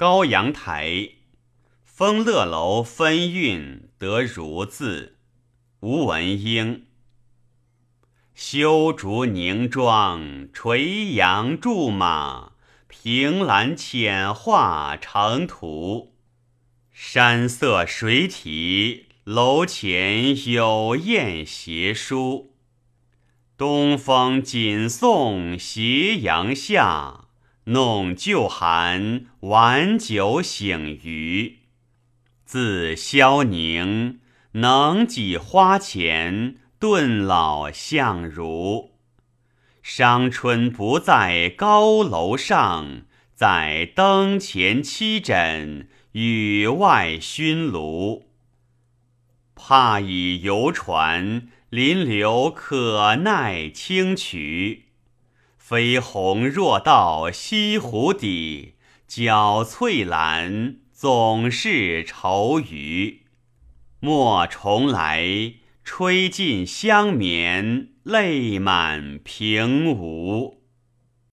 高阳台，丰乐楼分韵得如字。吴文英。修竹凝妆垂杨驻马，凭栏浅画成图。山色水体，楼前有燕斜书。东风紧送斜阳下，弄旧寒晚酒醒余。自萧凝，能几花前，顿老相如。伤春不在高楼上，在灯前栖枕，雨外熏炉。怕以游船。临流可耐清渠，飞鸿若到西湖底，搅翠兰总是愁余。莫重来，吹尽香绵，泪满平芜。